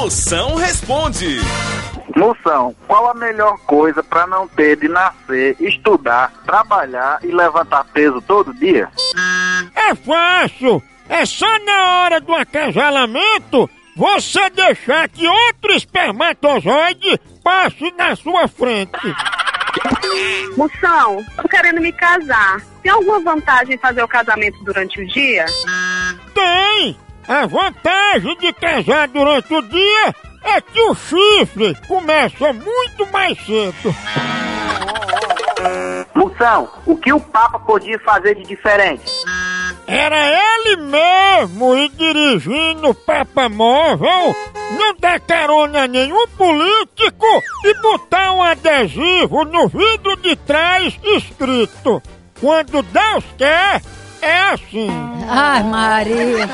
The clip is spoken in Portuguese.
Moção responde. Moção, qual a melhor coisa para não ter de nascer, estudar, trabalhar e levantar peso todo dia? É fácil! É só na hora do acasalamento você deixar que outro espermatozoide passe na sua frente. Moção, tô querendo me casar. Tem alguma vantagem em fazer o casamento durante o dia? Tem! A vantagem de casar durante o dia é que o chifre começa muito mais cedo. Moção, o que o Papa podia fazer de diferente? Era ele mesmo ir dirigindo o Papa Móvel, não dar carona a nenhum político e botar um adesivo no vidro de trás escrito: Quando Deus quer, é assim. Ai, Maria.